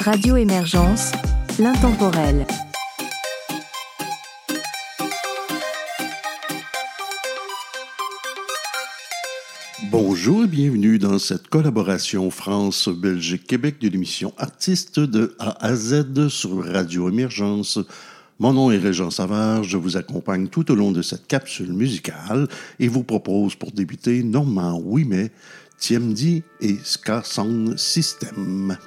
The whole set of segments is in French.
Radio Émergence, l'intemporel. Bonjour et bienvenue dans cette collaboration France-Belgique-Québec de l'émission Artistes de A à Z sur Radio Émergence. Mon nom est Régent Savard, je vous accompagne tout au long de cette capsule musicale et vous propose pour débuter Normand Ouimet, TMD et Ska Sound System.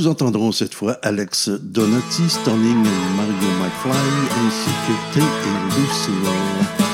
nous entendrons cette fois Alex Donati, Stunning Mario McFly ainsi que T et Lucille.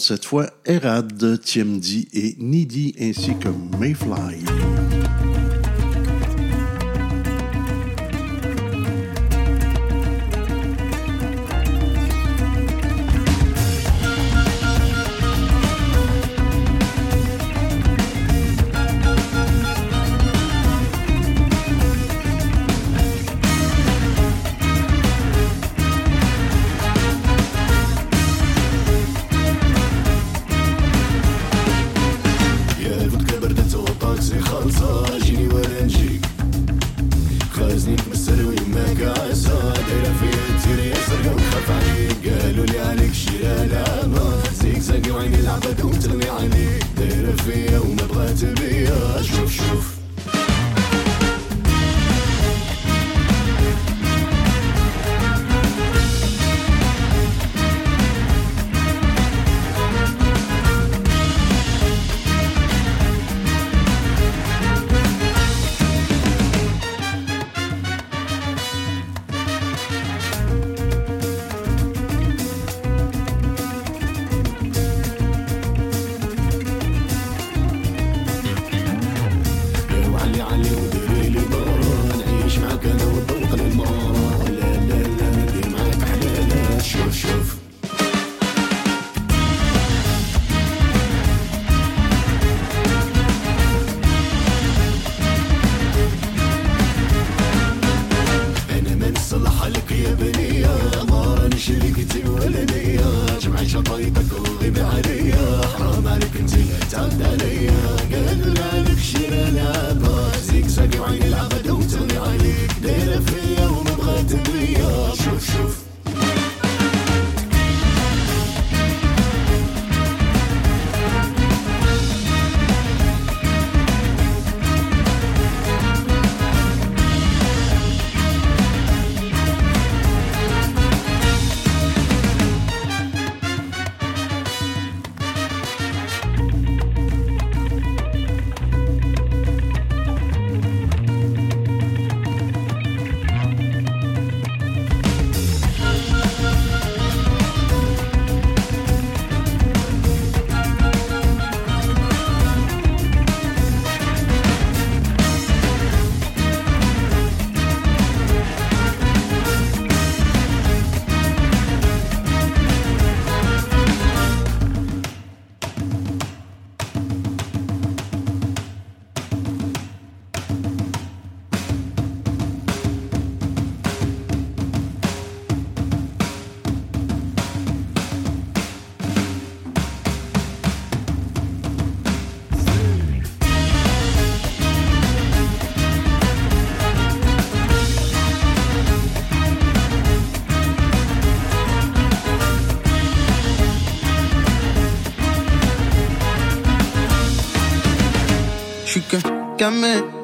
Cette fois Erad, Tiemdi et Nidi ainsi que Mayfly.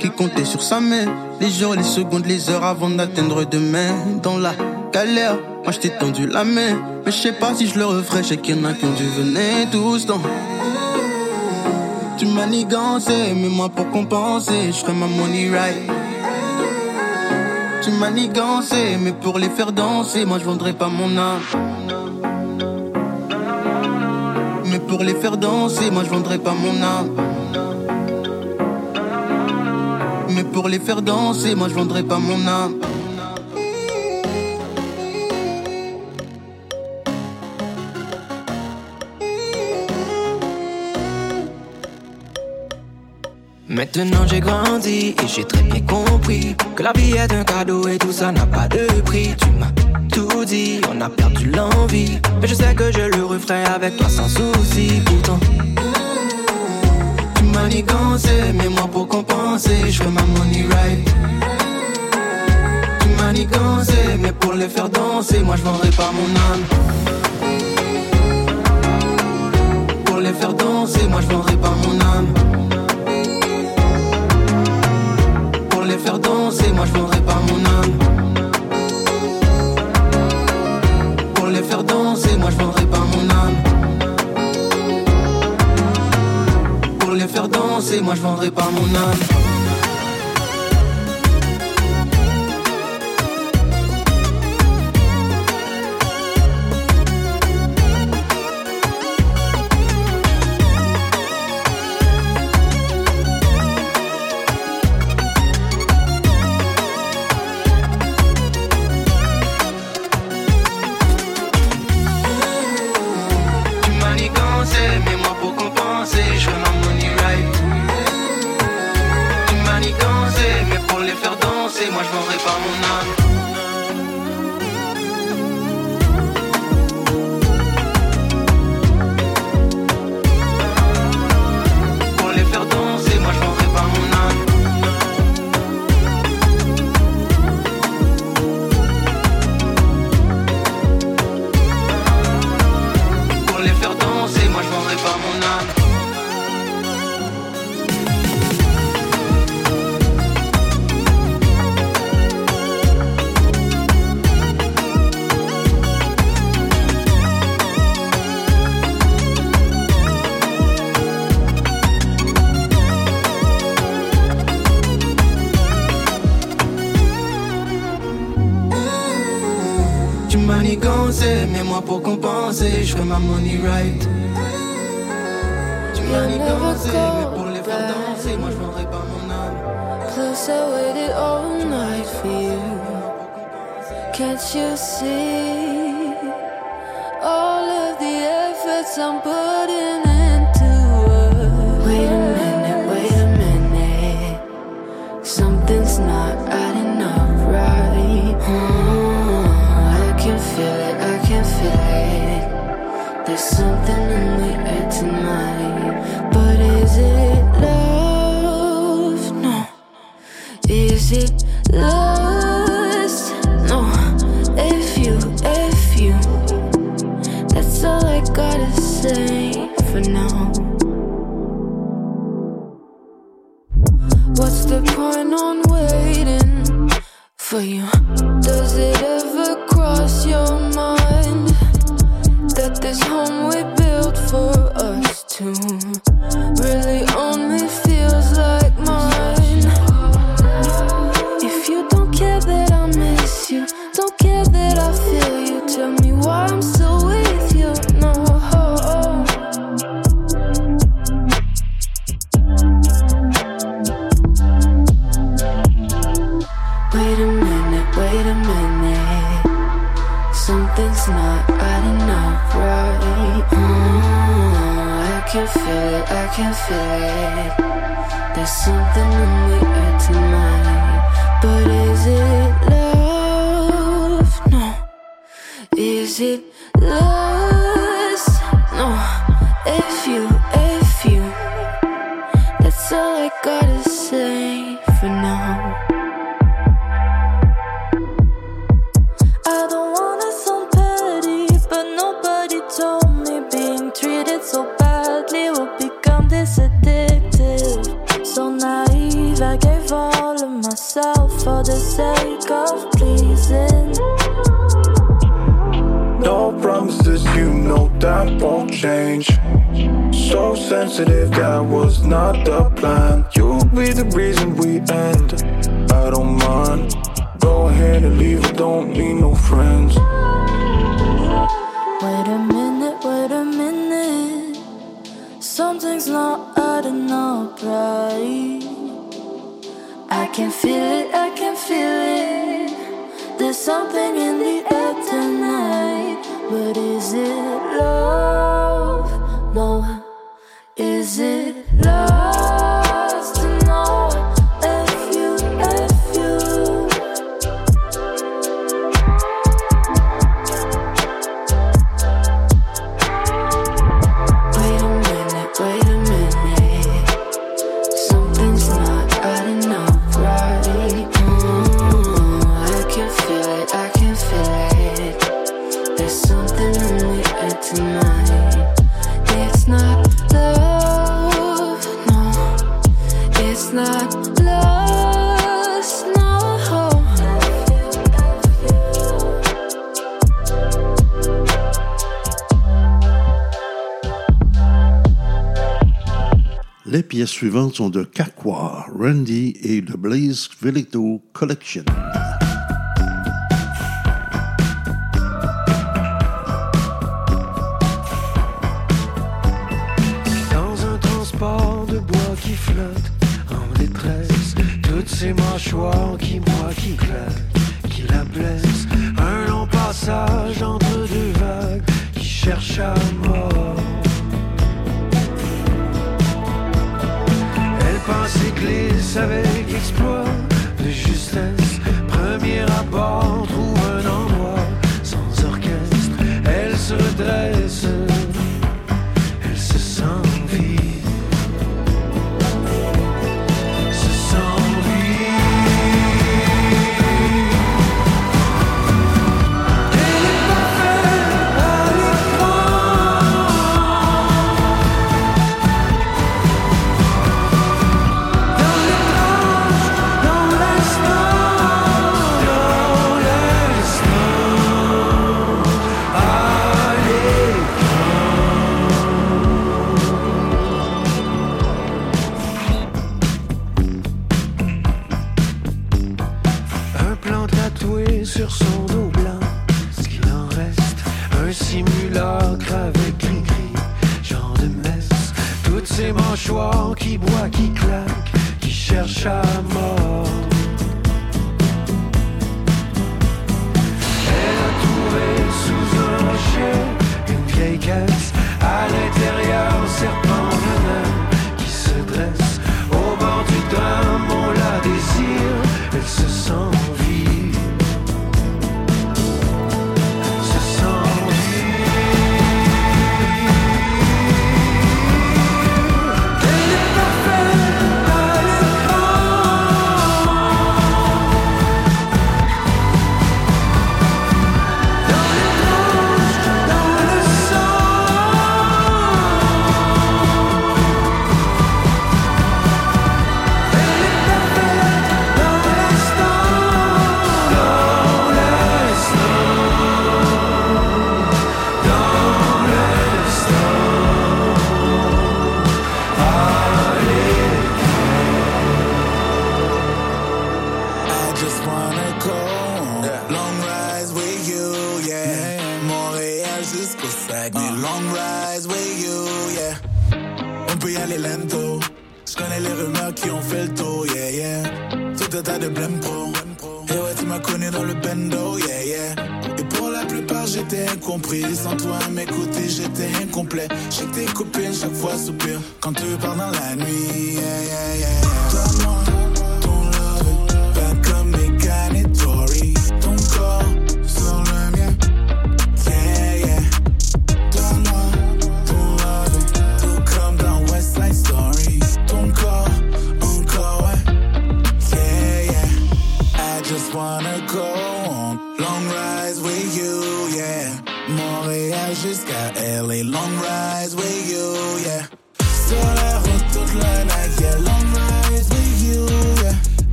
Qui comptait sur sa main. Les jours, les secondes, les heures avant d'atteindre demain. Dans la galère, moi je t'ai tendu la main. Mais je sais pas si je le referai, je qu'il y en a qui ont dû venir tous dans. Tu m'as nigancé, mais moi pour compenser, je ferai ma money right. Tu m'as nigancé, mais pour les faire danser, moi je vendrai pas mon âme. Mais pour les faire danser, moi je vendrai pas mon âme. Mais pour les faire danser, moi je vendrai pas mon âme. Maintenant j'ai grandi et j'ai très bien compris que la vie est un cadeau et tout ça n'a pas de prix. Tu m'as tout dit, on a perdu l'envie. Mais je sais que je le referai avec toi sans souci. Pourtant, nigancé, mais moi pour compenser, je fais ma money right. Tu m'as nigancé, mais pour les faire danser, moi je vendrai pas mon âme. Pour les faire danser, moi je vendrai pas mon âme. Pour les faire danser, moi je vendrai pas mon âme. Pour les faire danser, moi je vendrai moi je vendrai pas mon âme. Money right. sont de Kakwa, Randy et The Blaze Velito Collection.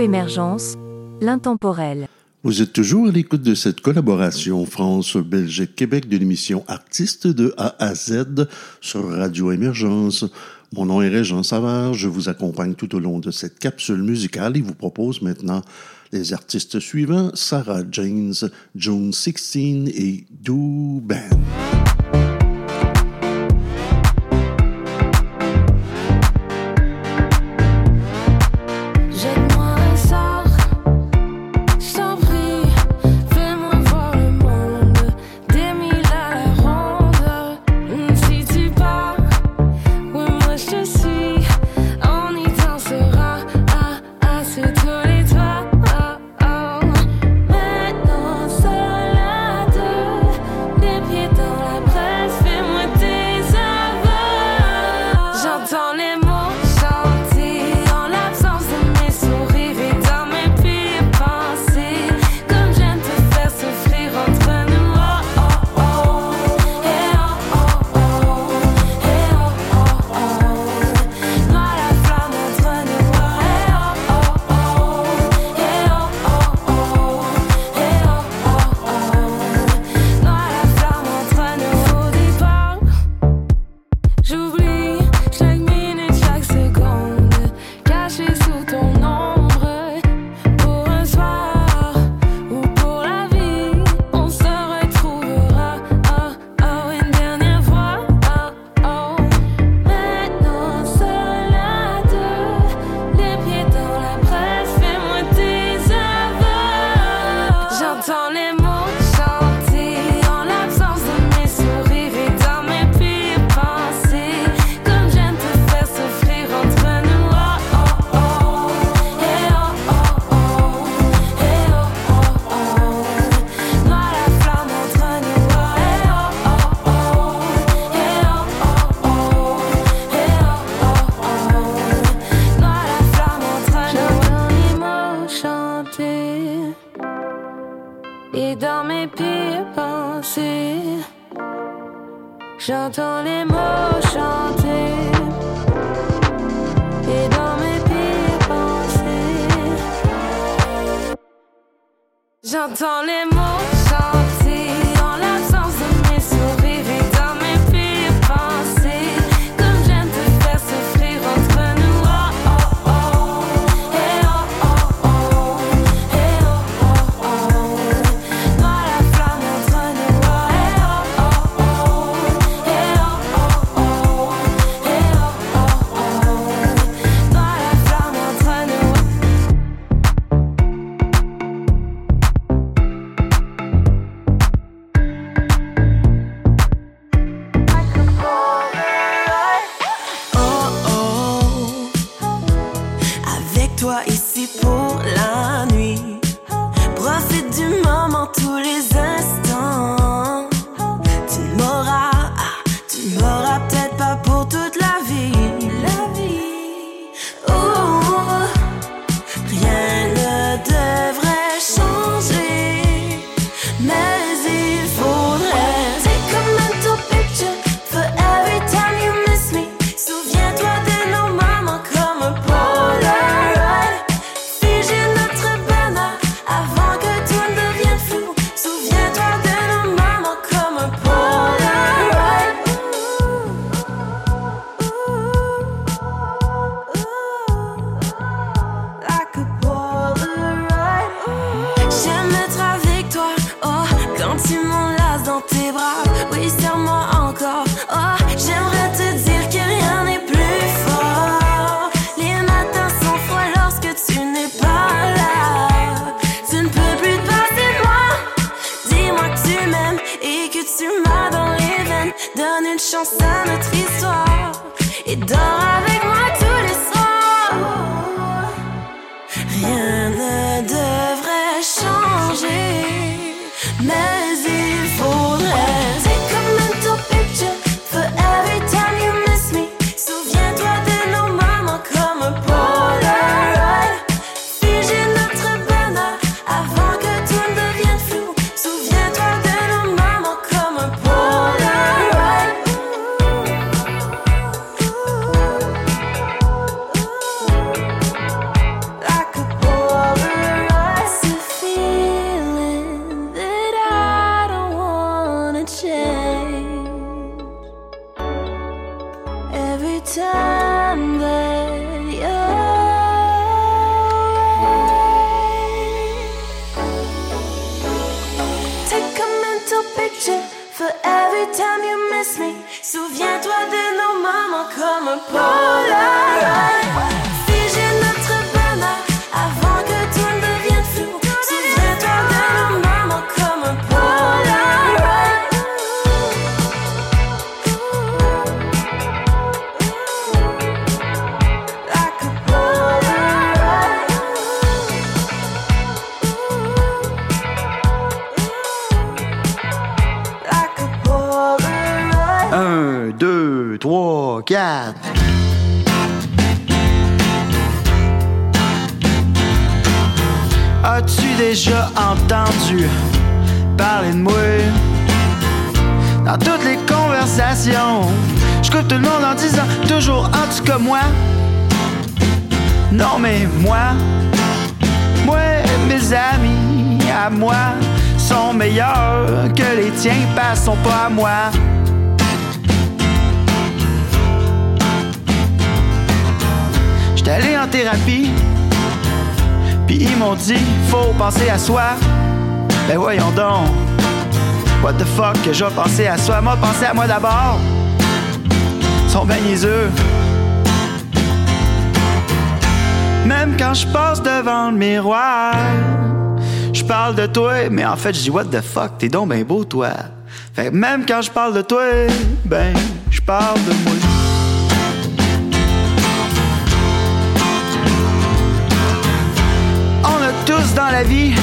Émergence, l'intemporel. Vous êtes toujours à l'écoute de cette collaboration France-Belgique-Québec de l'émission Artistes de A à Z sur Radio Émergence. Mon nom est Régent Savard, je vous accompagne tout au long de cette capsule musicale et vous propose maintenant les artistes suivants, Sarah James, June 16 et Doo Band. Allé en thérapie, puis ils m'ont dit faut penser à soi. Ben voyons donc, what the fuck que je vais penser à soi, moi penser à moi d'abord. Ils sont. Même quand je passe devant le miroir, je parle de toi, mais en fait je dis what the fuck, t'es donc ben beau toi. Fait que même quand je parle de toi, ben je parle de moi. La vie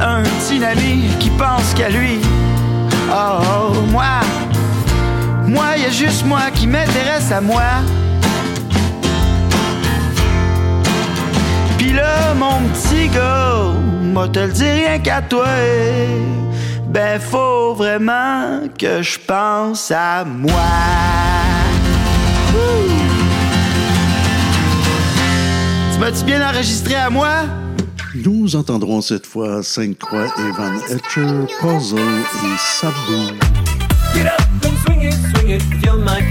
un petit ami qui pense qu'à lui. Oh, oh, moi, moi, y a juste moi qui m'intéresse à moi. Pis là, mon petit gars, moi te le dis rien qu'à toi. Ben, faut vraiment que je pense à moi. Tu m'as-tu bien enregistré à moi? Nous entendrons cette fois Sainte-Croix et Van Etcher, Puzzle et Sabou. Get up and swing it, swing it you're my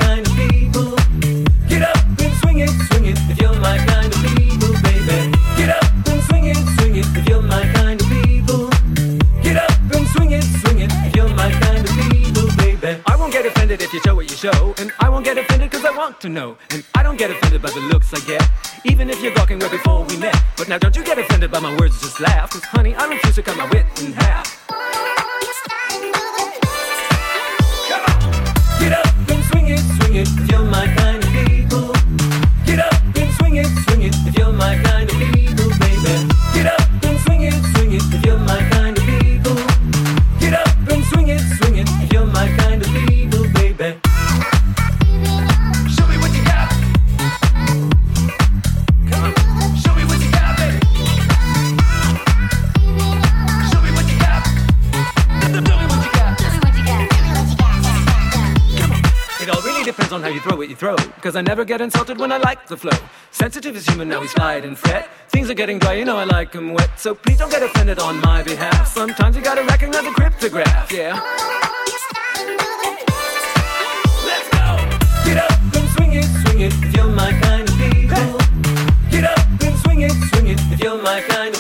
you show what you show, and I won't get offended because I want to know. And I don't get offended by the looks I get, even if you're gawking way before we met. But now don't you get offended by my words, just laugh, cause honey, I refuse to cut my wit in half. Come on. Get up and swing it, swing it if you're my kind of people. Get up and swing it, swing it if you're my kind of people, baby. Get up and swing it, swing it if you're on how you throw what you throw. Cause I never get insulted when I like the flow. Sensitive is human, now we slide and fret. Things are getting dry, you know I like 'em wet. So please don't get offended on my behalf. Sometimes you gotta recognize the cryptograph, yeah. Let's go! Get up and swing it, swing it if you're my kind of people. Get up and swing it, swing it if you're my kind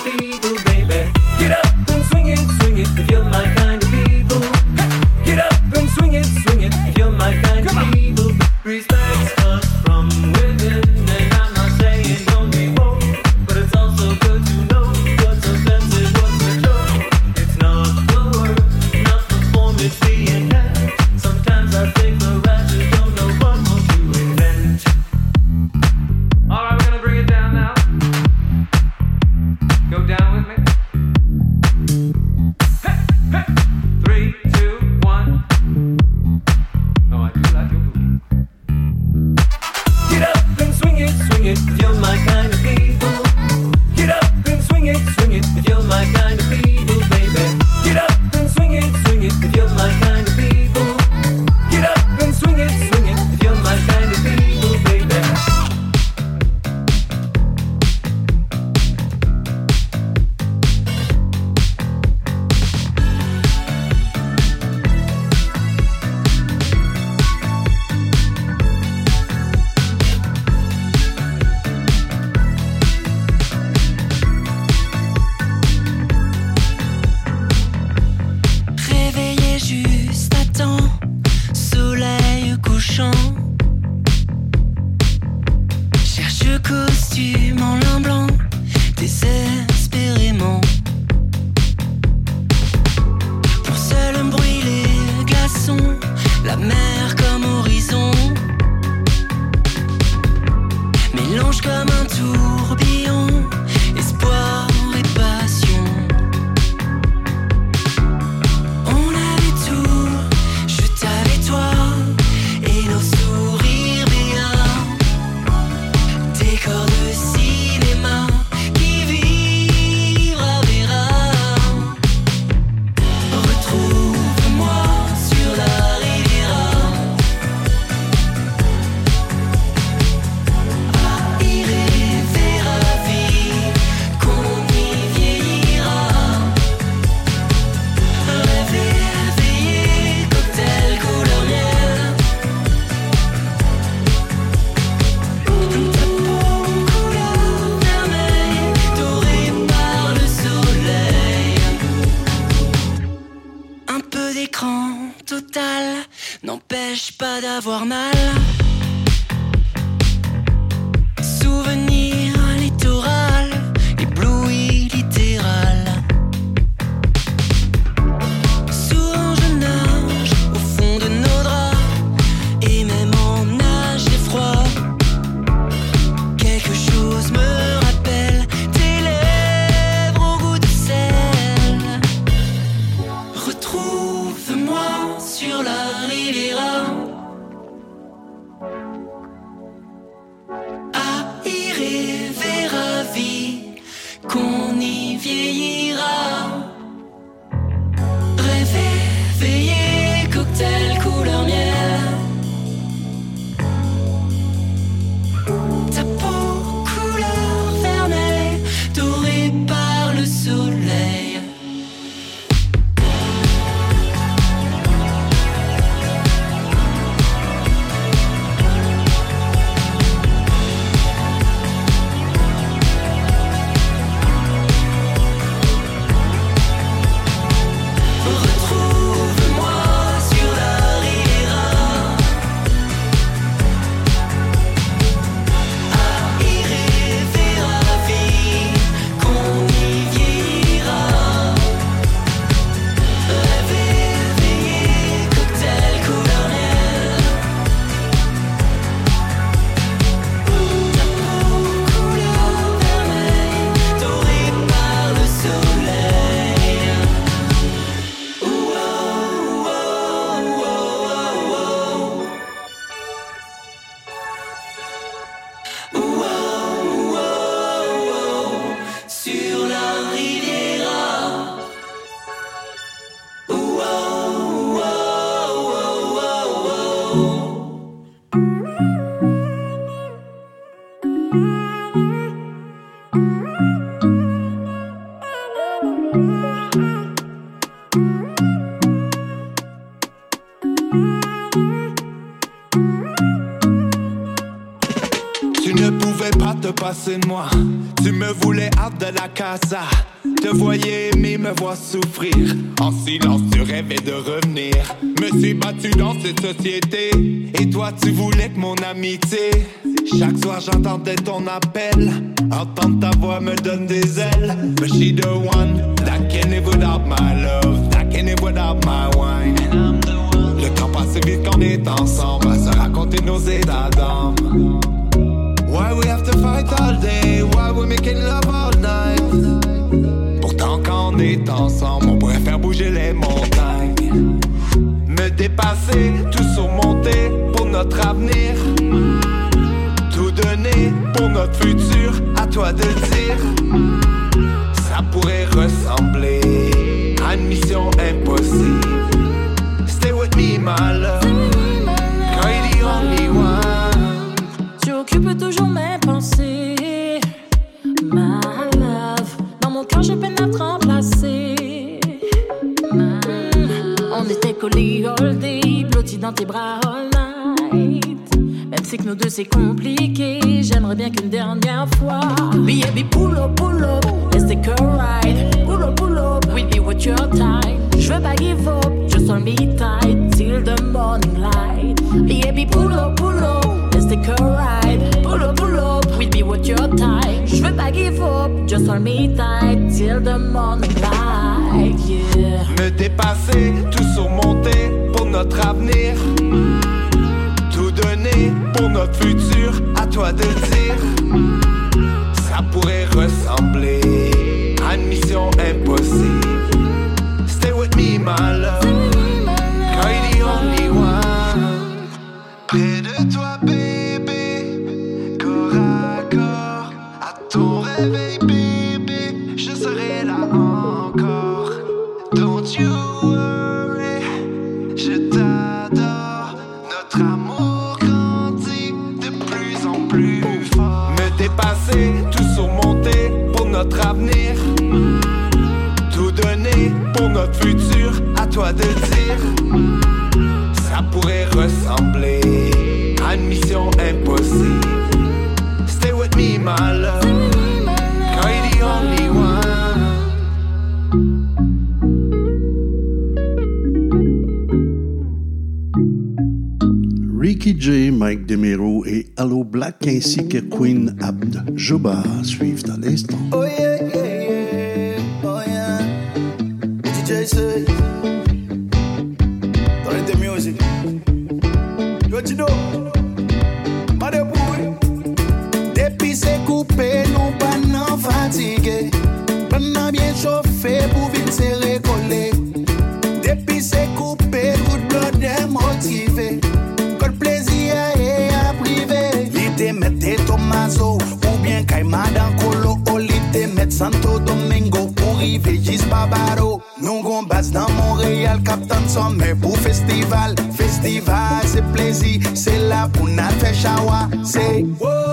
de moi. Tu me voulais hâte de la casa. Te voyais aimer, me voir souffrir. En silence, tu rêvais de revenir. Me suis battu dans cette société. Et toi, tu voulais que mon amitié. Chaque soir, j'entendais ton appel. Entendre ta voix me donne des ailes. But she the one that can live without my love. That can live without my wine. Le temps passe vite quand on est ensemble. À se raconter nos états d'âme. Why we have to fight all day? Why we making love all night? Pourtant, quand on est ensemble, on pourrait faire bouger les montagnes. Me dépasser, tout surmonter pour notre avenir. Tout donner pour notre futur, à toi de dire. Ça pourrait ressembler à une mission impossible. Stay with me, my love. Girl, you're the only one. Tu occupes toujours mes pensées, my love. Dans mon cœur, j'ai peine à te remplacer. Mm. On était collés all day, blottis dans tes bras. Si que nous deux c'est compliqué, j'aimerais bien qu'une dernière fois. Baby, pull up, pull up, let's take a ride. Pull up, pull up, we'll be with your time. Je veux pas give up, just hold me tight till the morning light. Baby, pull up, pull up, let's take a ride. Pull up, pull up, we'll be with your time. Je veux pas give up, just hold me tight till the morning light. Yeah. Me dépasser, tout surmonter pour notre avenir. Pour notre futur, à toi de dire. Ça pourrait ressembler à une mission impossible. Stay with me, my love. You're the only one. Tout donner pour notre futur, à toi de dire. Ça pourrait ressembler à une mission impossible. Stay with me, my love. Cause you're the only one. Ricky J, Mike Demiro et Allo Black ainsi que Queen Abd Juba suivent à l'instant. Oh al kaptan somme pour festival Festival c'est plaisir, c'est la pou na fe chawa c'est. wow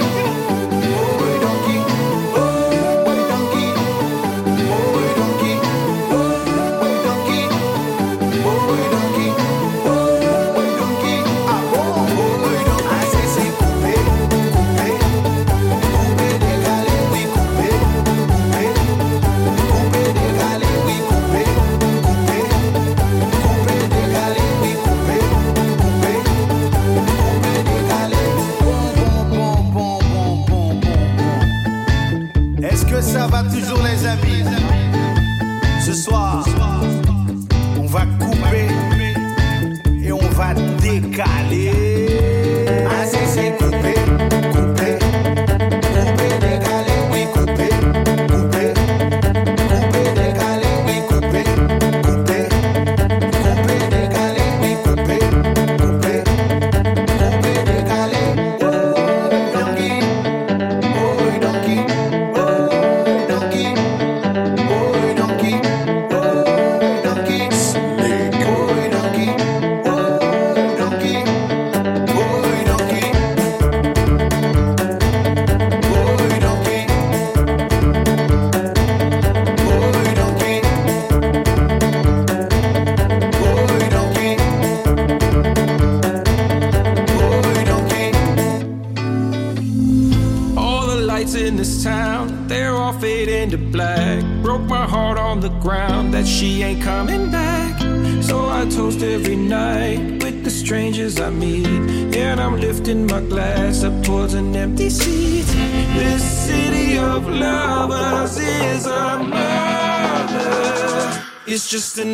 just an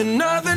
another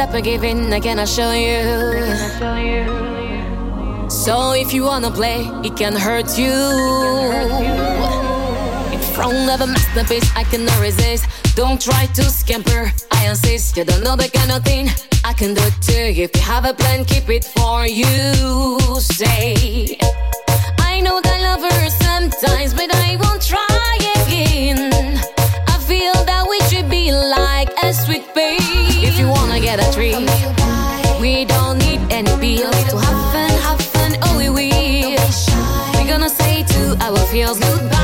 I'm not the type I cannot show you. So if you wanna play, it can hurt you. In front of a masterpiece, I cannot resist. Don't try to scamper, I insist. You don't know the kind of thing I can do to you. If you have a plan, keep it for you. Say, I know that love hurts sometimes, but I won't try again. We don't need any bills to have fun, have fun. Oh, we will. We're gonna say to our feels goodbye.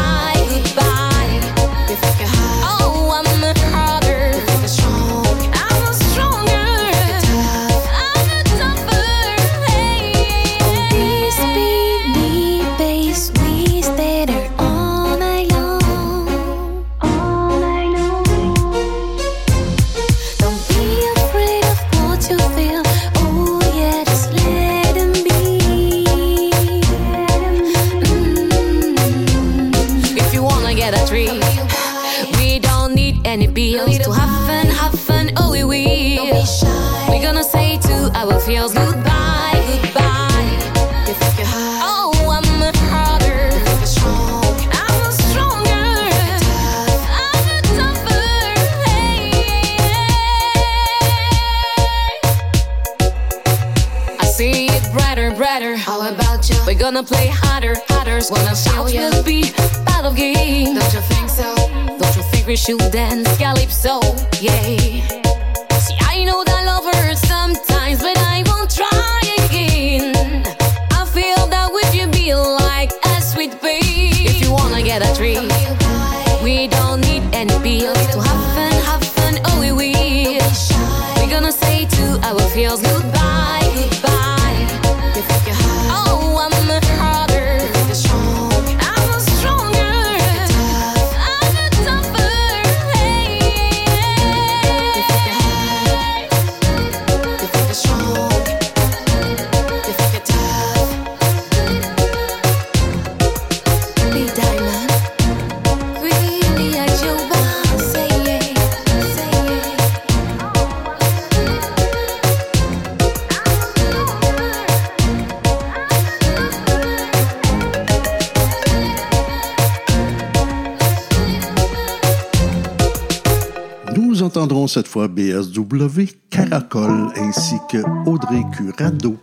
Cette fois BSW, Caracol ainsi que Audrey Curado.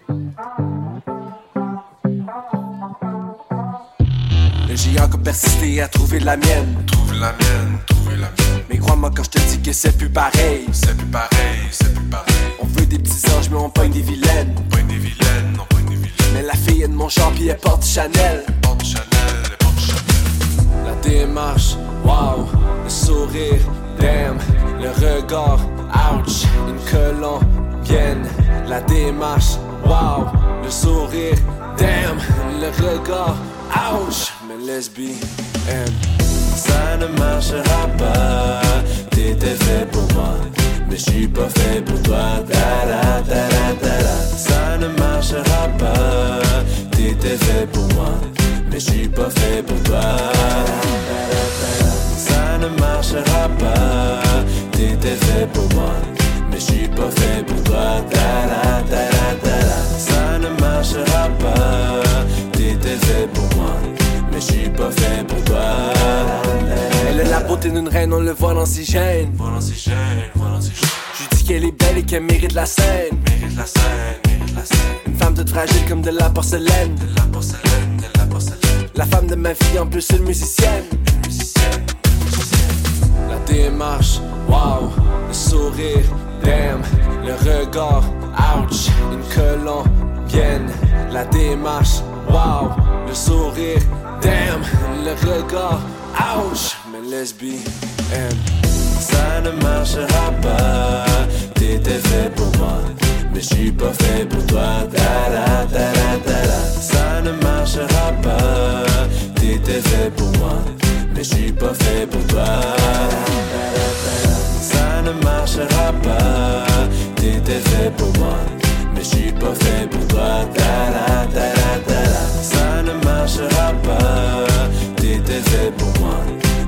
J'ai encore persisté à trouver la mienne. Trouver la mienne, trouver la mienne. Mais crois-moi quand je te dis que c'est plus pareil. C'est plus pareil, c'est plus pareil. On veut des petits anges, mais on pogne des vilaines. On pogne des vilaines, on pogne des vilaines. Mais la fille est de mon genre, puis elle porte Chanel. Elle porte Chanel, elle porte Chanel. La démarche, wow, le sourire, damn, le regard, ouch, une colombienne. La démarche, wow, le sourire, damn, le regard, ouch, mais lesbienne. Ça ne marchera pas, t'étais fait pour moi, mais je suis pas fait pour toi. Ta-da, ta-da, ta-da. Ça ne marchera pas, t'étais fait pour moi, mais je suis pas fait pour toi. Ça ne marchera pas, t'étais fait pour moi, mais je suis pas fait pour toi. Ta-da, ta-da, ta-da. Ça ne marchera pas, t'étais fait pour moi, mais je suis pas fait pour toi. Elle a la beauté d'une reine, on le voit dans ses gènes. Je lui dis qu'elle est belle et qu'elle mérite la scène. Mérite la scène, mérite la scène. Une femme toute fragile comme de la porcelaine. De la porcelaine, de la porcelaine. La femme de ma fille, en plus une musicienne. Une musicienne, démarche, wow, le sourire, damn, le regard, ouch, une colombienne. bien, la démarche, wow, le sourire, damn, le regard, ouch, mais lesbienne, ça ne marchera pas. T'étais fait pour moi, mais je suis pas fait pour toi. Ta-la, ta-la, ta-la. Ça ne marchera pas. T'étais fait pour moi, mais je suis pas fait pour toi. Ça ne marchera pas. T'étais fait pour moi, mais je suis pas fait pour toi. Ça ne marchera pas. T'étais fait pour moi,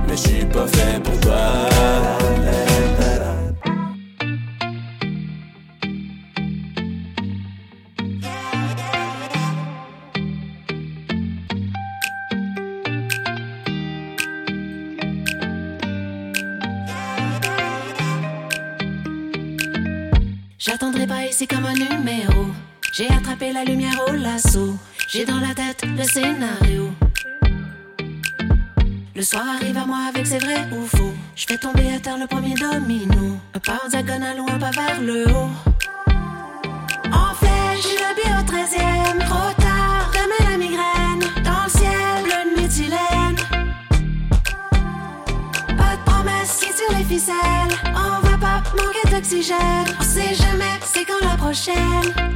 mais je suis pas fait pour toi. J'attendrai pas ici comme un numéro. J'ai attrapé la lumière au lasso. J'ai dans la tête le scénario. Le soir arrive à moi avec ses vrais ou faux. Je fais tomber à terre le premier domino. Un pas en diagonale ou un pas vers le haut. En j'ai le bio au 13ème. Trop tard, demain la migraine. Dans le ciel, bleu de méthylène. Pas de promesse qui tire les ficelles. On va pas manquer d'oxygène. On sait jamais, c'est quand la prochaine.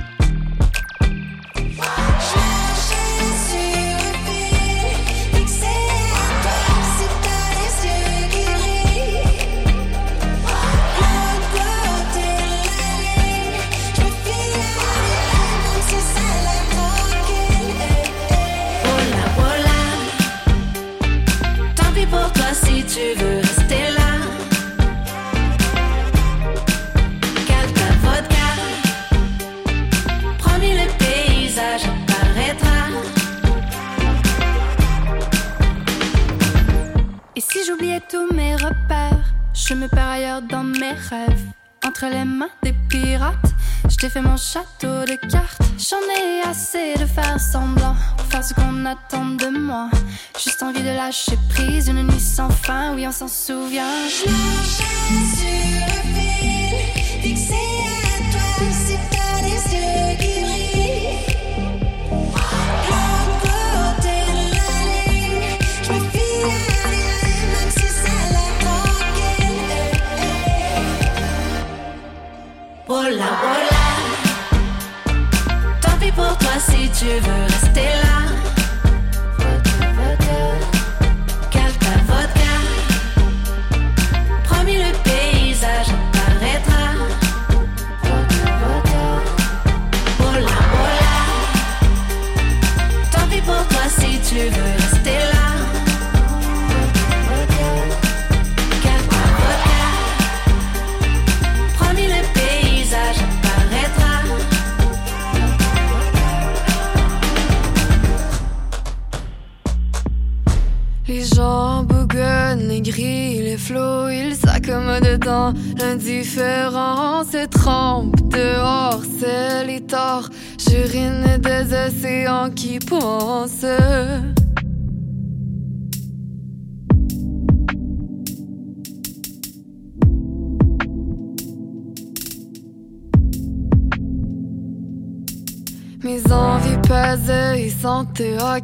S'en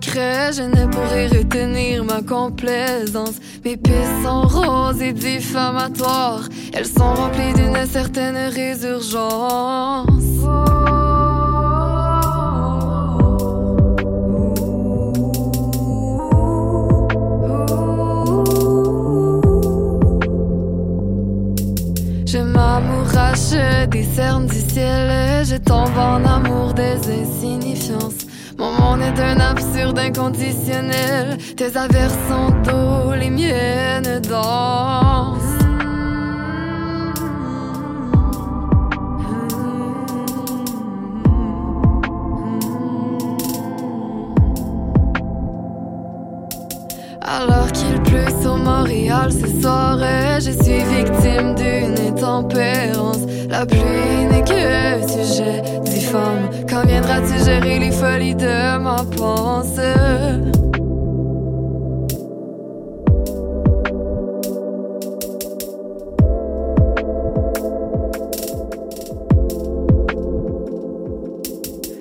Je ne pourrais retenir ma complaisance. Mes pistes sont roses et diffamatoires. Elles sont remplies d'une certaine résurgence. Je m'amourache des cernes du ciel je tombe en amour des insignifiances. Monde est un absurde inconditionnel. Tes averses sont d'eau, les miennes dansent. Alors qu'il pleut sur Montréal ce soir, je suis victime d'une intempérance. La pluie n'est que sujet difforme. Parviendras-tu gérer les folies de ma pensée?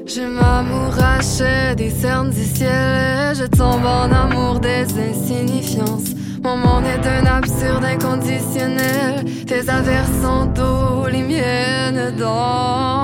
Je m'amourache des cernes du ciel, je tombe en amour des insignifiances. Mon monde est un absurde inconditionnel, tes aversions d'eau, les miennes dans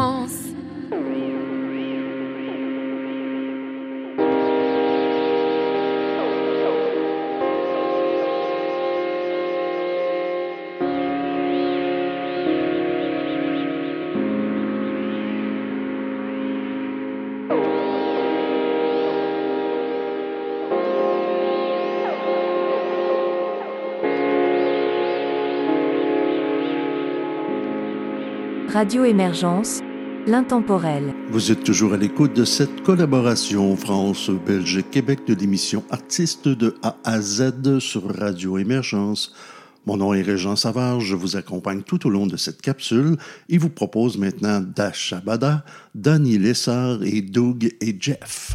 Radio Émergence, l'intemporel. Vous êtes toujours à l'écoute de cette collaboration France-Belgique-Québec de l'émission Artistes de A à Z sur Radio Émergence. Mon nom est Régent Savard, je vous accompagne tout au long de cette capsule et vous propose maintenant Dash Abada, Danny Lessard et Doug et Jeff.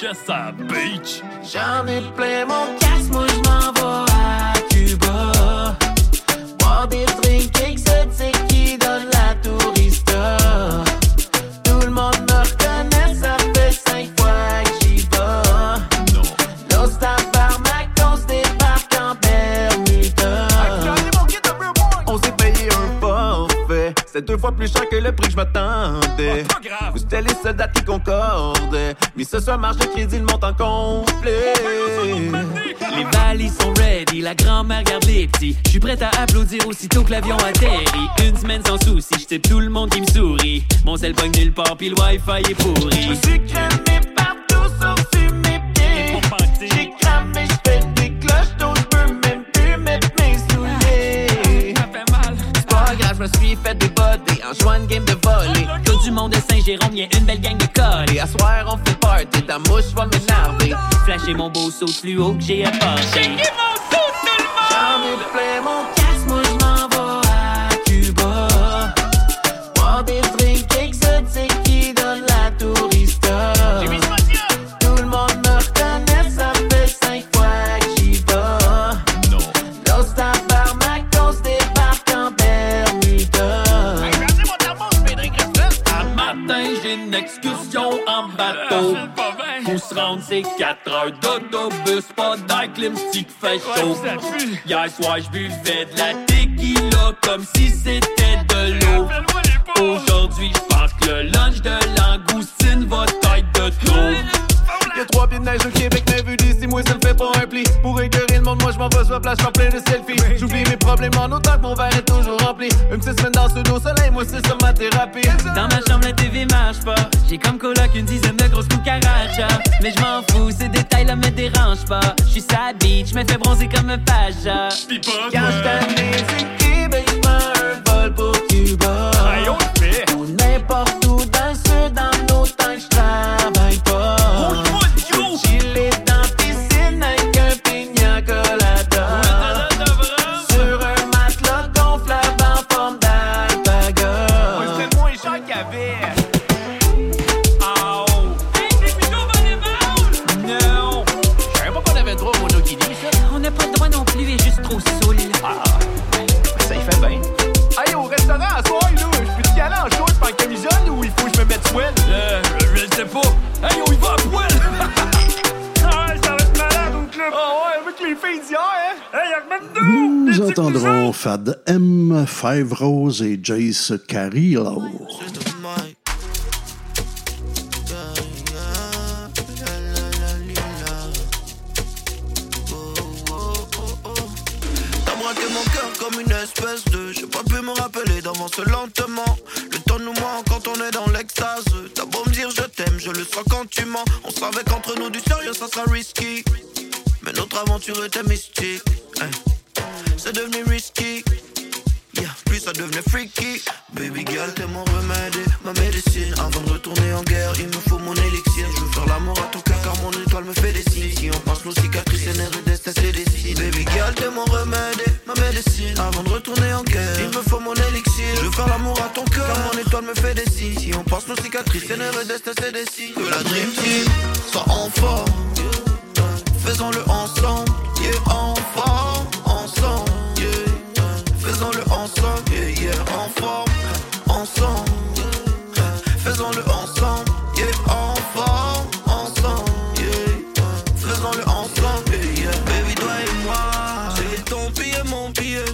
Chessa fois plus cher que le prix que je m'attendais. Vous C'était les soldats qui concordaient. Mais ce soir, marche de crédit, le montant complet. Les valises sont ready, la grand-mère garde les petits. Je suis prête à applaudir aussitôt que l'avion atterrit. Une semaine sans souci, j't'ai tout le monde qui me sourit. Mon sel pogne nulle part, puis le wifi est pourri. Je suis cramé partout sauf sur mes pieds. Grave, je me suis fait des bodés en jouant une game de volley. Tout du monde de Saint-Jérôme, y'a une belle gang de collés. Et à soir, on fait party, ta mouche va m'énerver. Flasher mon beau saut fluo que j'ai apporté. J'en ai plein mon casse, moi je m'en vais à Cuba. Boire des drinks une excursion en bateau. Pour se rendre, c'est 4 heures d'autobus, pas d'air clim, qui fait chaud. Hier soir, je buvais de la tequila comme si c'était de l'eau. Aujourd'hui, je pense que le lunch de langoustine va être de trop. Y'a trois pieds de neige au Québec, mais vu d'ici, moi ça me fait pas un pli. Pour écœurer le monde, moi je m'en vais sur la plage, faire plein de selfies. J'oublie mes problèmes en autant que mon verre est toujours rempli. Une petite semaine dans ce dos soleil, moi c'est ça ma thérapie. Dans ma chambre, la TV marche pas. J'ai comme coloc une dizaine de grosses cucarachas. Mais je m'en fous, ces détails-là me dérangent pas. Je suis sa beach, me fais bronzer comme un paja. Quand j't'amène du Québec, j'prends un vol pour Cuba. Ou n'importe entendrons Fad M, Five Rose et Jace Carillo. T'as braqué mon cœur comme une espèce de. J'ai pas pu me rappeler d'avancer lentement. Le temps nous ment quand on est dans l'extase. T'as beau me dire je t'aime, je le sens quand tu mens. On savait qu'entre nous du sérieux ça sera risky. Mais notre aventure était mystique. hein. C'est devenu risky. Yeah, puis ça devenait freaky. Baby girl, t'es mon remède, ma médecine. Avant de retourner en guerre, il me faut mon élixir. Je veux faire l'amour à ton cœur car mon étoile me fait des signes. Si on pense nos cicatrices, et nerfs et destin, c'est des signes. Baby girl, t'es mon remède, ma médecine. Avant de retourner en guerre, il me faut mon élixir. Je veux faire l'amour à ton cœur car mon étoile me fait des signes. Si on pense nos cicatrices, et nerfs et destin, c'est des signes. Que la dream team soit en forme. Faisons-le ensemble, yeah, en forme, Faisons-le ensemble, yeah, yeah, en forme, ensemble. Faisons-le ensemble, yeah, en forme, ensemble, yeah. Faisons-le ensemble, yeah, yeah. Baby, toi et moi, c'est ton pied, mon pied.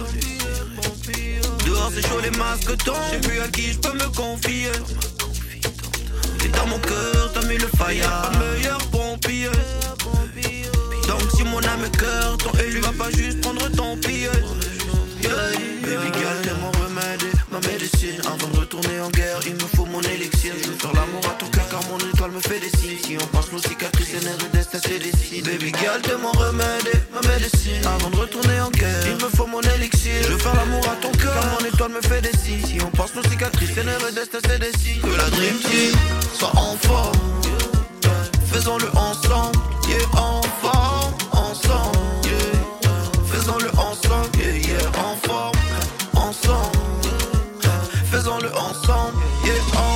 Dehors c'est chaud, les masques tombent. J'ai vu à qui je peux me confier. Et dans mon cœur, t'as mis le fire, meilleur pompier. Mon âme est cœur, ton élu va pas juste prendre ton. Yeah, Baby girl, t'es mon remède, et ma médecine. Avant de retourner en guerre, il me faut mon élixir. Je veux faire l'amour à ton cœur car mon étoile me fait des signes. Si on pense nos cicatrices, et et destin, c'est des signes. Baby girl, t'es mon remède, et ma médecine. Avant de retourner en guerre, il me faut mon élixir. Je veux faire l'amour à ton cœur car mon étoile me fait des signes. Si on pense nos cicatrices, et et destin, c'est des signes. Que la dream team soit en forme. Faisons-le ensemble, yeah, en forme, ensemble. Faisons-le ensemble, yeah, en forme, ensemble. Faisons-le ensemble, yeah,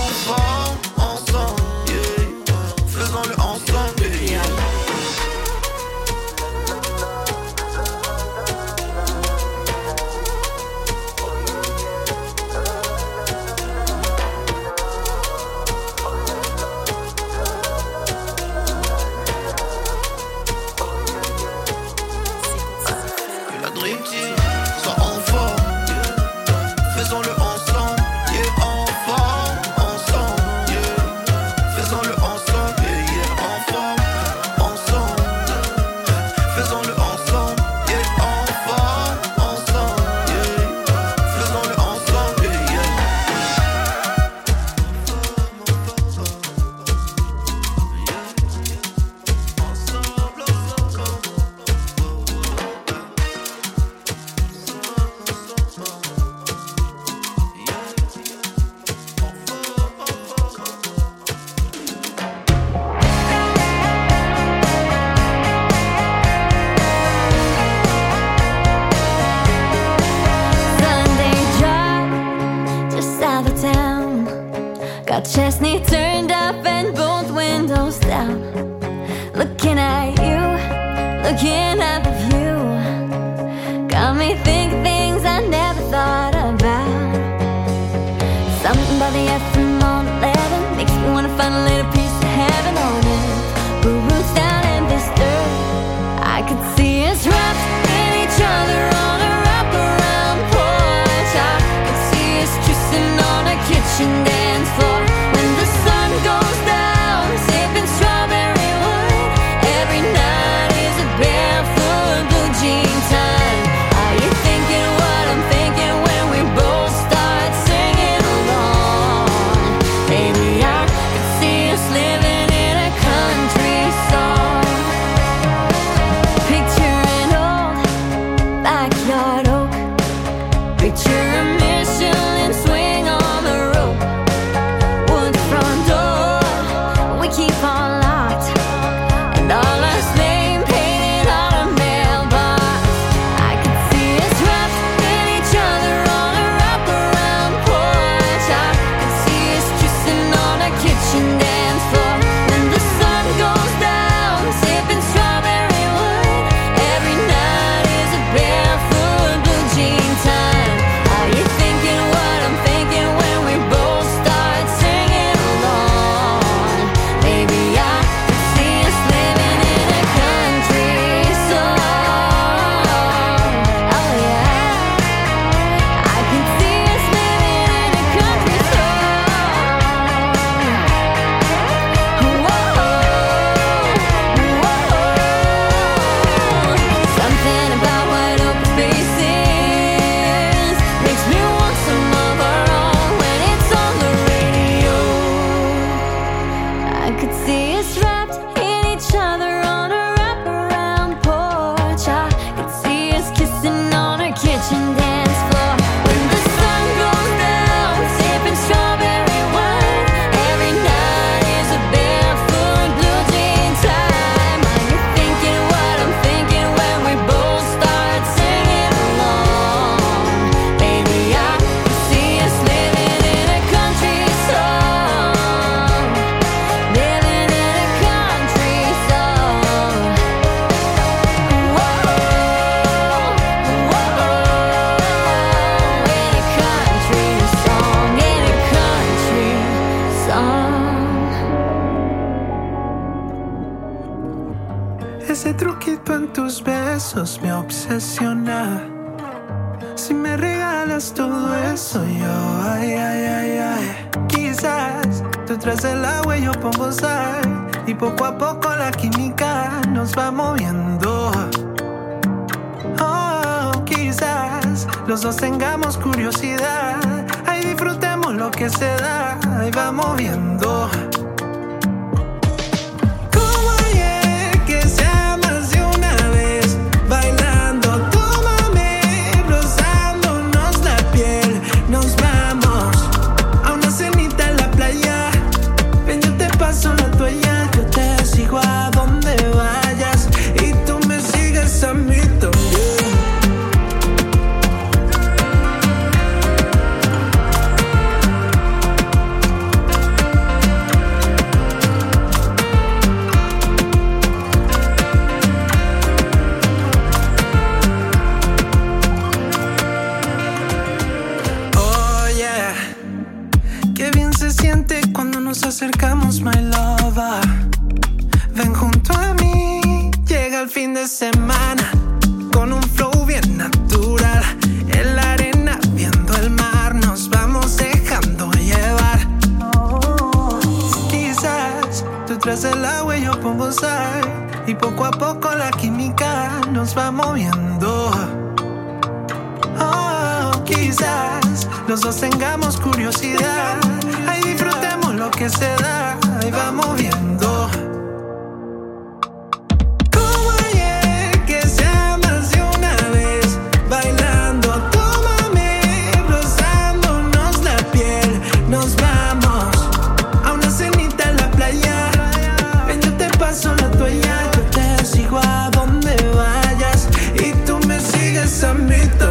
meet the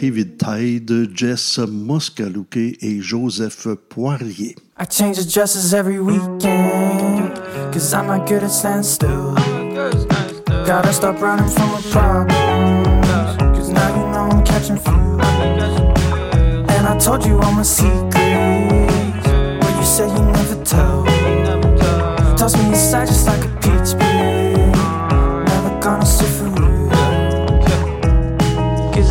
David Tide, Jess Moscalouquet et Joseph Poirier. I change the dresses every weekend, cause I'm not good at standing still. Gotta stop running from a problem, cause now you know I'm catching flu. And I told you all my secrets, but you said you never tell. Toss me aside just like a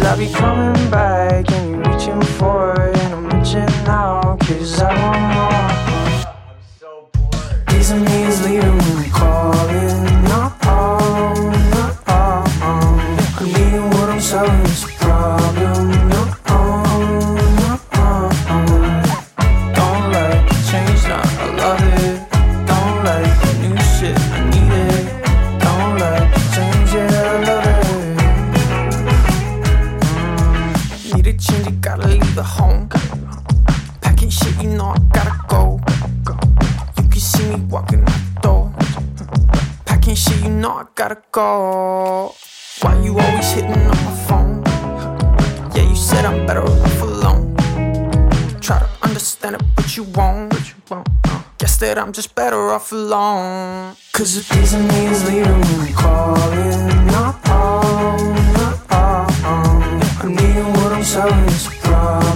I'll be coming back and you're reaching for it and I'm reaching out cause I want Why you always hitting on my phone? Yeah, you said I'm better off alone. Try to understand it, but you won't. But you won't. Uh. Guess that I'm just better off alone. Cause if these and to leader we it, not all, not all. Uh-uh. I'm what I'm selling is a problem.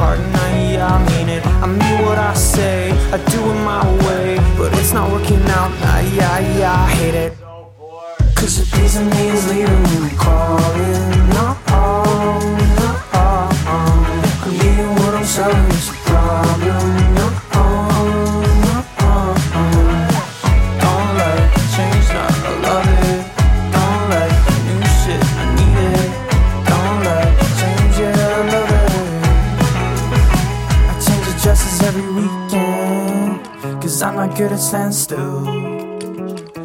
heart I, yeah, I mean it. I mean what I say, I do it my way, but it's not working out. I yeah, yeah, I hate it. Cause your days me is leaving me calling, not all, not all. I'm getting what I'm selling. I get it, stand still.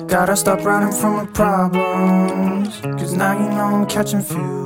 Gotta stop running from my problems. Cause now you know I'm catching few.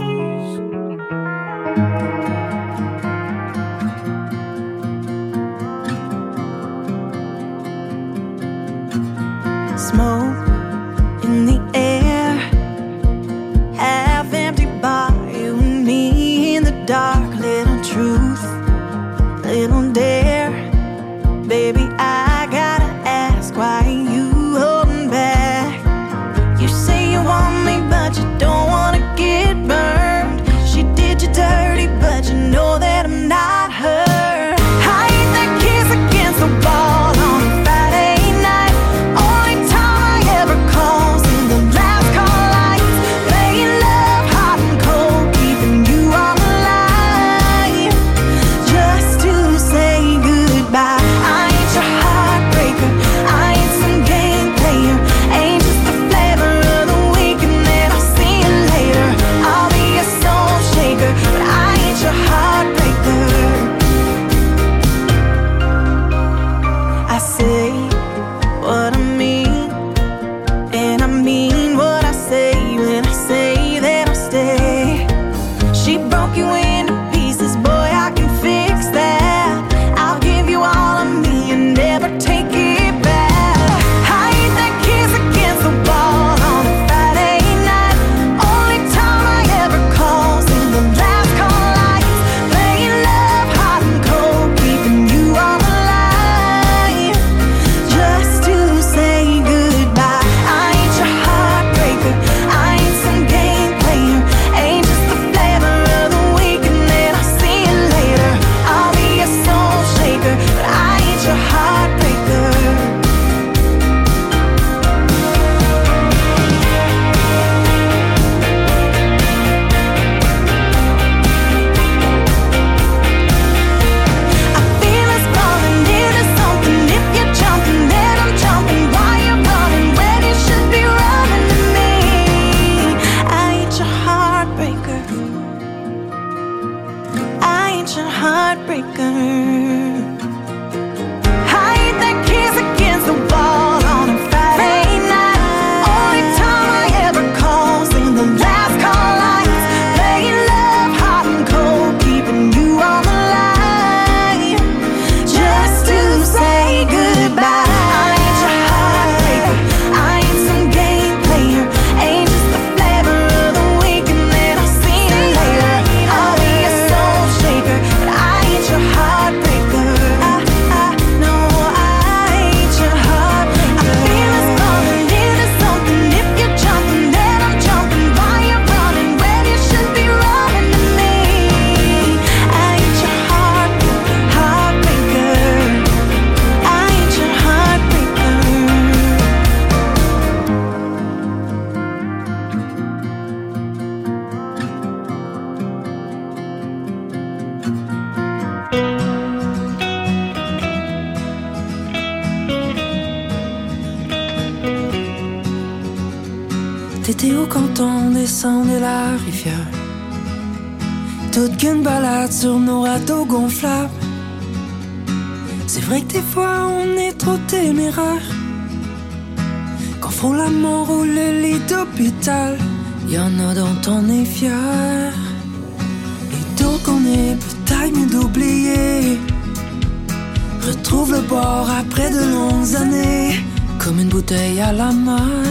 Retrouve le bord après de longues années, comme une bouteille à la mer.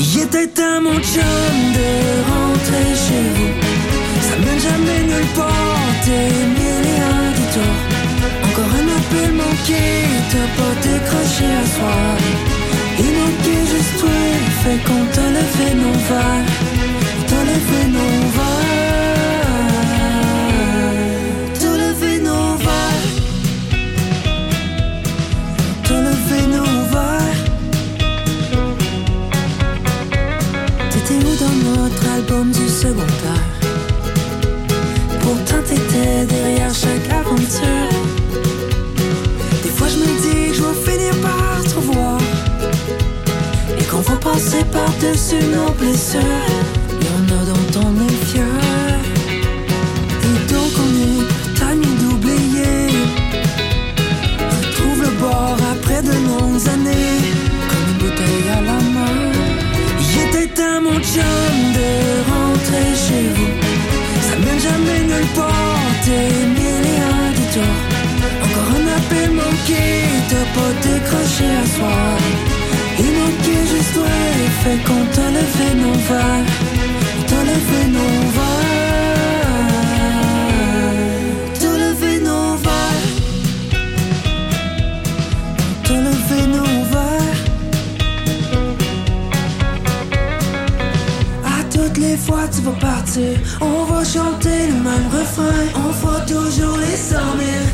Il était temps, mon chum, de rentrer chez vous. Ça mène jamais nulle part, mille et un détours. Encore un appel manqué, t'as pas décroché à soir. Il manquait juste toi, fait qu'on t'a levé nos verres. T'as levé nos verres. Du secondaire? Pourtant t'étais derrière chaque aventure. Des fois je me dis que je vais finir par te revoir. Et qu'on va passer par-dessus nos blessures. Y'en a dont on est fier. Et donc on est mieux d'oublier. Retrouve le bord après de longues années. Comme une bouteille à la main. Il était temps, mon chum, et un détours. Encore un appel manqué, t'as pas décroché à soir. Il manquait juste toi, fait qu'on t'a levé nos verres. On t'a levé nos verres. Fois tu vas partir, on va chanter le même refrain. On fera toujours les 100 000.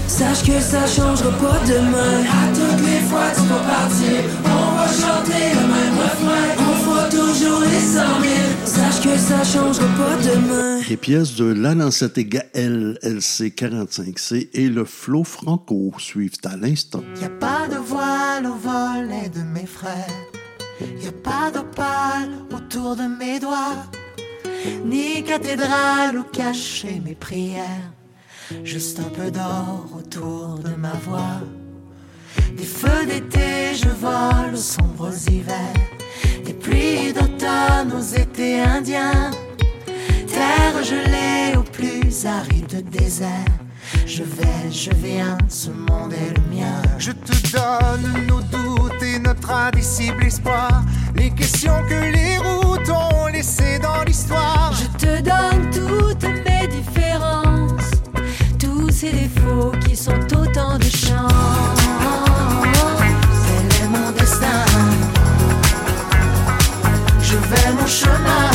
Sache que ça changera pas demain. À toutes les fois tu vas partir, on va chanter le même refrain. On fera toujours les 100 000. Sache que ça changera pas demain. Les pièces de Lalancette et Gaël, LC45C et le Flo Franco suivent à l'instant. Y a pas de voile au volet de mes frères. Y a pas d'opale autour de mes doigts. Ni cathédrale où cacher mes prières. Juste un peu d'or autour de ma voix. Des feux d'été, je vole aux sombres hivers. Des pluies d'automne aux étés indiens. Terre gelée au plus aride désert. Je vais, je viens, ce monde est le mien. Je te donne nos doutes et notre indicible espoir. Les questions que les routes ont laissées dans l'histoire. Je te donne toutes mes différences, tous ces défauts qui sont autant de chance. Tel est mon destin? Je vais mon chemin.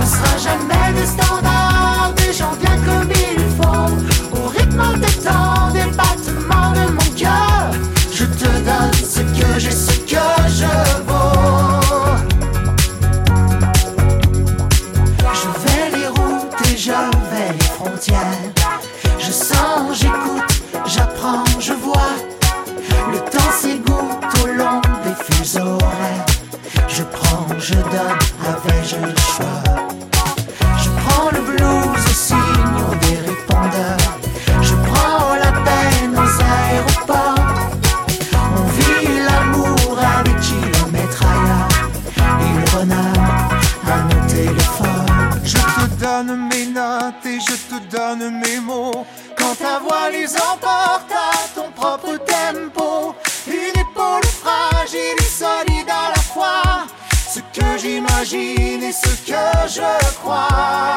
On sera jamais des standards, des gens bien comme il faut. Au rythme des temps, des battements de mon cœur. Je te donne ce que j'ai, et je te donne mes mots. Quand ta voix les emporte à ton propre tempo. Une épaule fragile et solide à la fois. Ce que j'imagine et ce que je crois.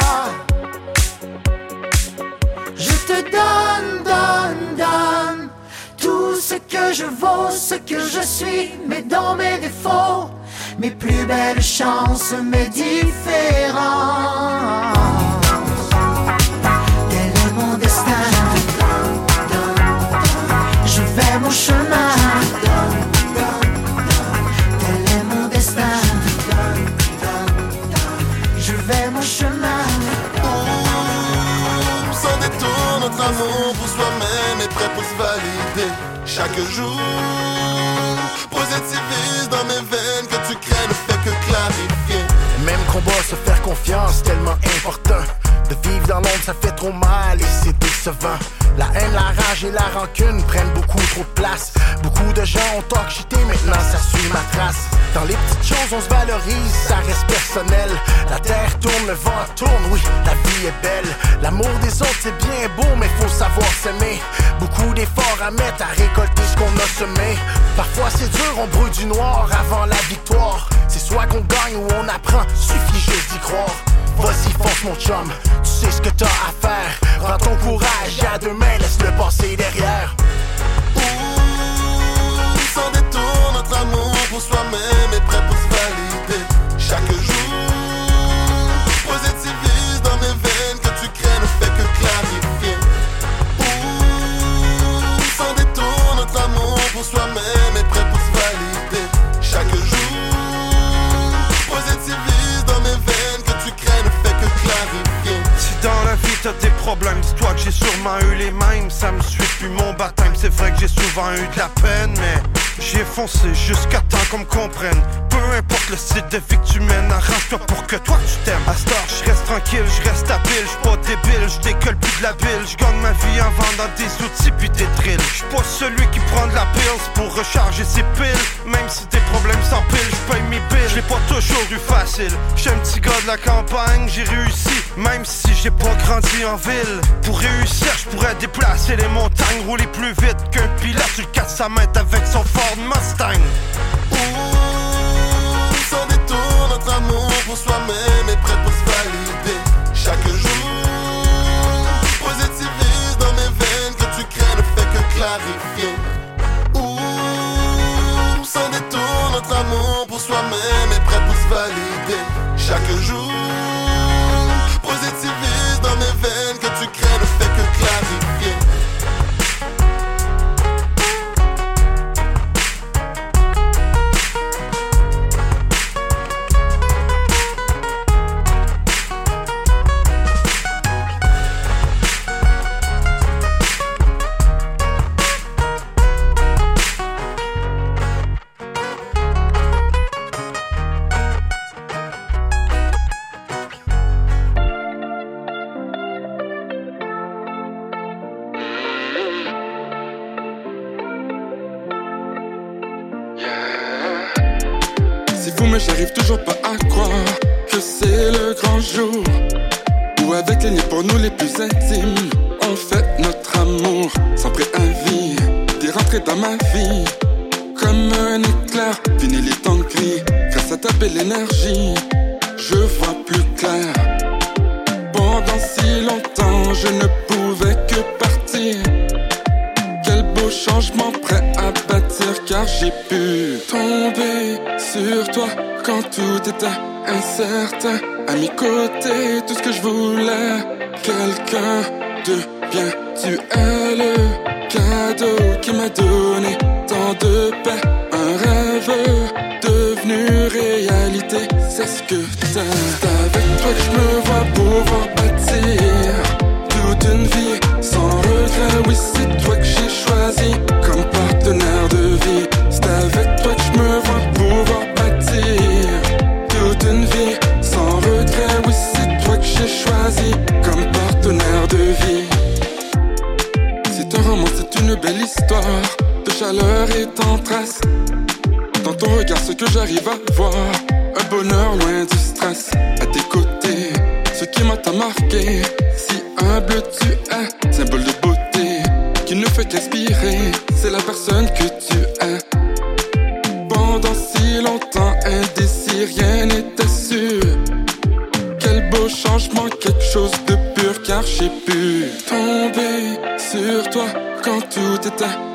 Je te donne, donne, donne tout ce que je vaux, ce que je suis, mais dans mes défauts, mes plus belles chances, mes différences. Chaque jour. Positivise dans mes veines que tu crées ne fait que clarifier. Même combat, se faire confiance, tellement important. De vivre dans l'ombre, ça fait trop mal et c'est La haine, la rage et la rancune prennent beaucoup trop de place. Beaucoup de gens ont torchité, maintenant ça suit ma trace. Dans les petites choses, on se valorise, ça reste personnel. La terre tourne, le vent tourne, oui, la vie est belle. L'amour des autres, c'est bien beau, mais faut savoir s'aimer. Beaucoup d'efforts à mettre à récolter ce qu'on a semé. Parfois c'est dur, on brûle du noir avant la victoire. C'est soit qu'on gagne ou on apprend, suffit juste d'y croire. Vas-y, fonce mon chum, tu sais ce que t'as à faire. Prends ton courage à deux mains, laisse le passer derrière. Sans détour, notre amour pour soi-même est prêt pour se valider. Chaque jour, positivise dans mes veines que tu crées ne fait que clarifier. Ouh, sans détour, notre amour pour soi-même est prêt pour se valider. Chaque jour, positivise dans mes veines que tu crées ne fait que clarifier. Si dans la vie t'as des problèmes, dis-toi que j'ai sûrement eu les mêmes. Ça me suit depuis mon baptême. C'est vrai que j'ai souvent eu de la peine, mais j'ai foncé jusqu'à temps qu'on me comprenne. Peu importe le style de vie que tu mènes, arrange-toi pour que toi tu t'aimes. À ce je reste tranquille, je reste habile, je pas débile, je décolle plus de la bile. Je gagne ma vie en vendant des outils puis des drills. Je pas celui qui prend de la pills pour recharger ses piles. Même si tes problèmes s'empilent, je paye mes billes. J'ai pas toujours eu facile. J'suis un petit gars de la campagne, j'ai réussi, même si j'ai pas grandi en ville. Pour réussir, je pourrais déplacer les montagnes, rouler plus vite qu'un pilote sur le 400 mètres avec son Ford Mustang. Sans détour, notre amour pour soi-même est prêt pour se valider. Chaque jour, positivise dans mes veines que tu crées ne fait que clarifier. Ouh, sans détour, notre amour pour soi-même est prêt pour se valider. Chaque jour, positivise C'est fou, mais j'arrive toujours pas à croire que c'est le grand jour. Où avec les liens pour nous les plus intimes, on fête notre amour sans préavis. T'es rentré dans ma vie comme un éclair, fini les temps gris. Grâce à ta belle énergie, je vois plus clair. Pendant si longtemps, je ne pouvais que partir. Quel beau changement prêt à bâtir car j'ai pu tomber sur toi quand tout était incertain. À mes côtés, tout ce que je voulais, quelqu'un de bien. Tu es le cadeau qui m'a donné tant de paix. Un rêve devenu réalité, c'est ce que t'es. C'est avec toi que je me vois pouvoir bâtir toute une vie sans regret. Oui, c'est chaleur et tendresse. Dans ton regard, ce que j'arrive à voir, un bonheur loin du stress. À tes côtés, ce qui m'a tant marqué, si humble tu es, symbole de beauté qui ne fait qu'inspirer. C'est la personne que tu es. Pendant si longtemps, indécis, rien n'était sûr. Quel beau changement, quelque chose de pur, car j'ai pu tomber sur toi quand tout était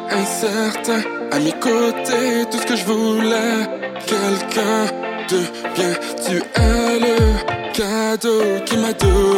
incertain. À mes côtés, tout ce que je voulais, quelqu'un de bien. Tu es le cadeau qui m'a donné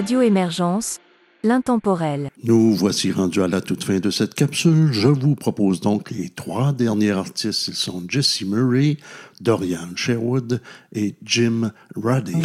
Radio Émergence, l'intemporel. Nous voici rendus à la toute fin de cette capsule. Je vous propose donc les trois derniers artistes. Ils sont Jesse Murray, Dorian Sherwood et Jim Ruddy.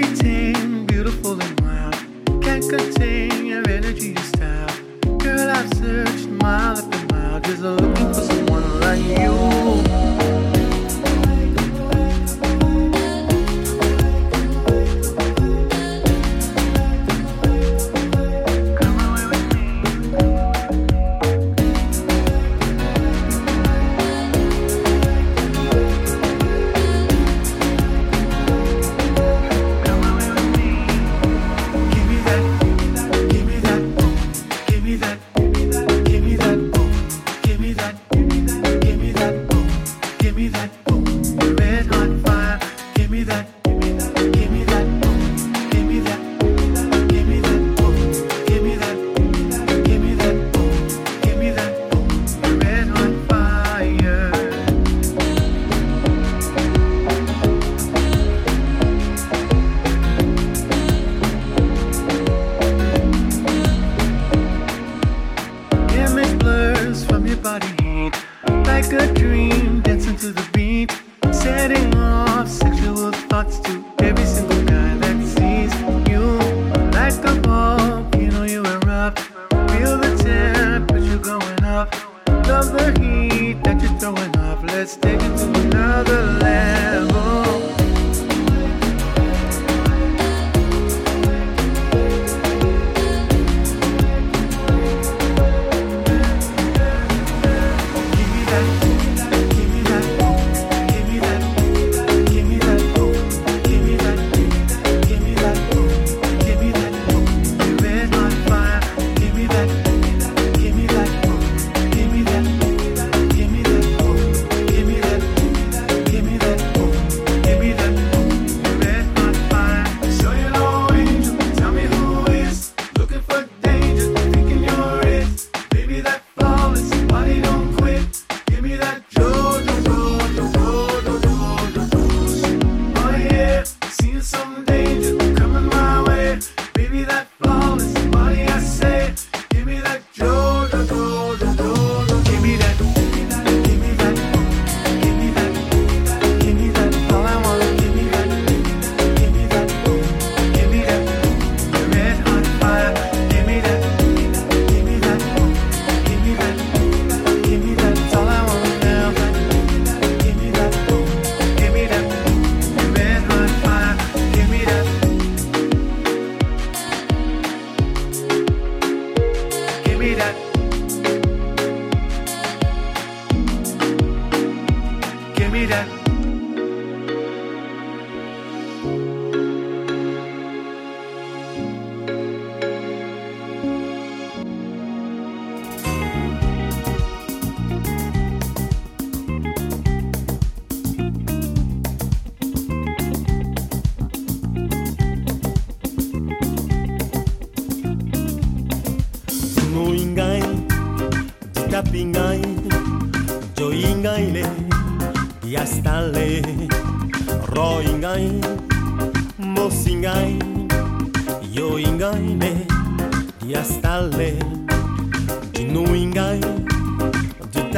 pretend, beautiful and wild, can't contain.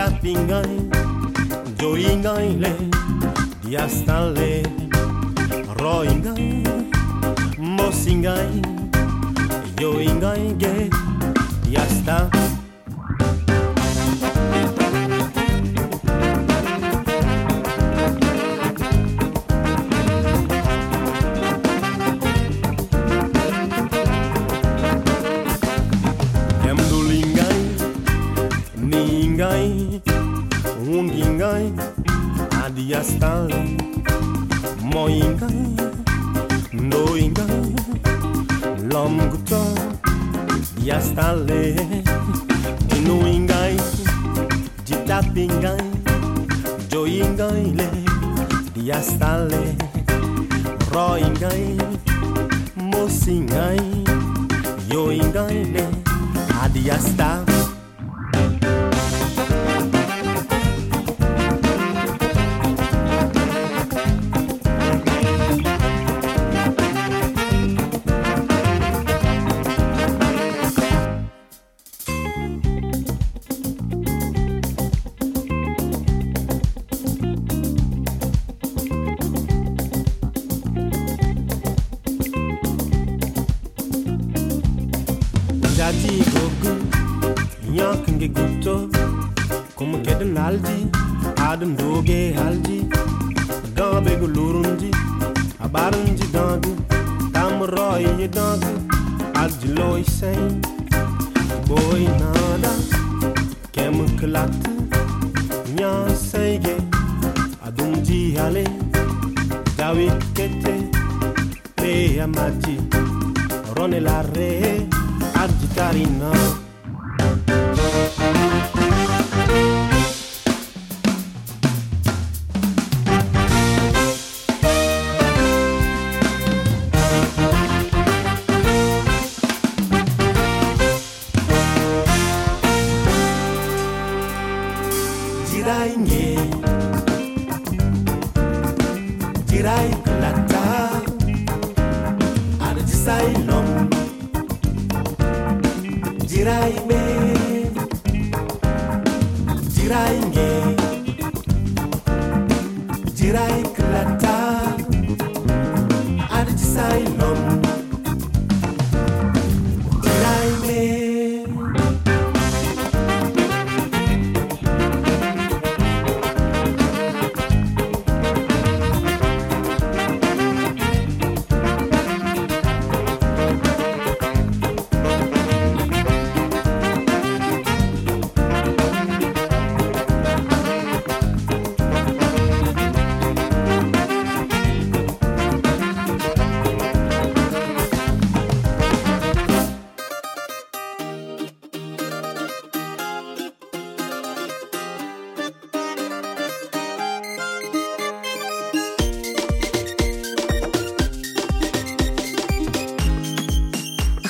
kapingay, joingay le, diastan le, roingay, mosingay, joingay ge, diastan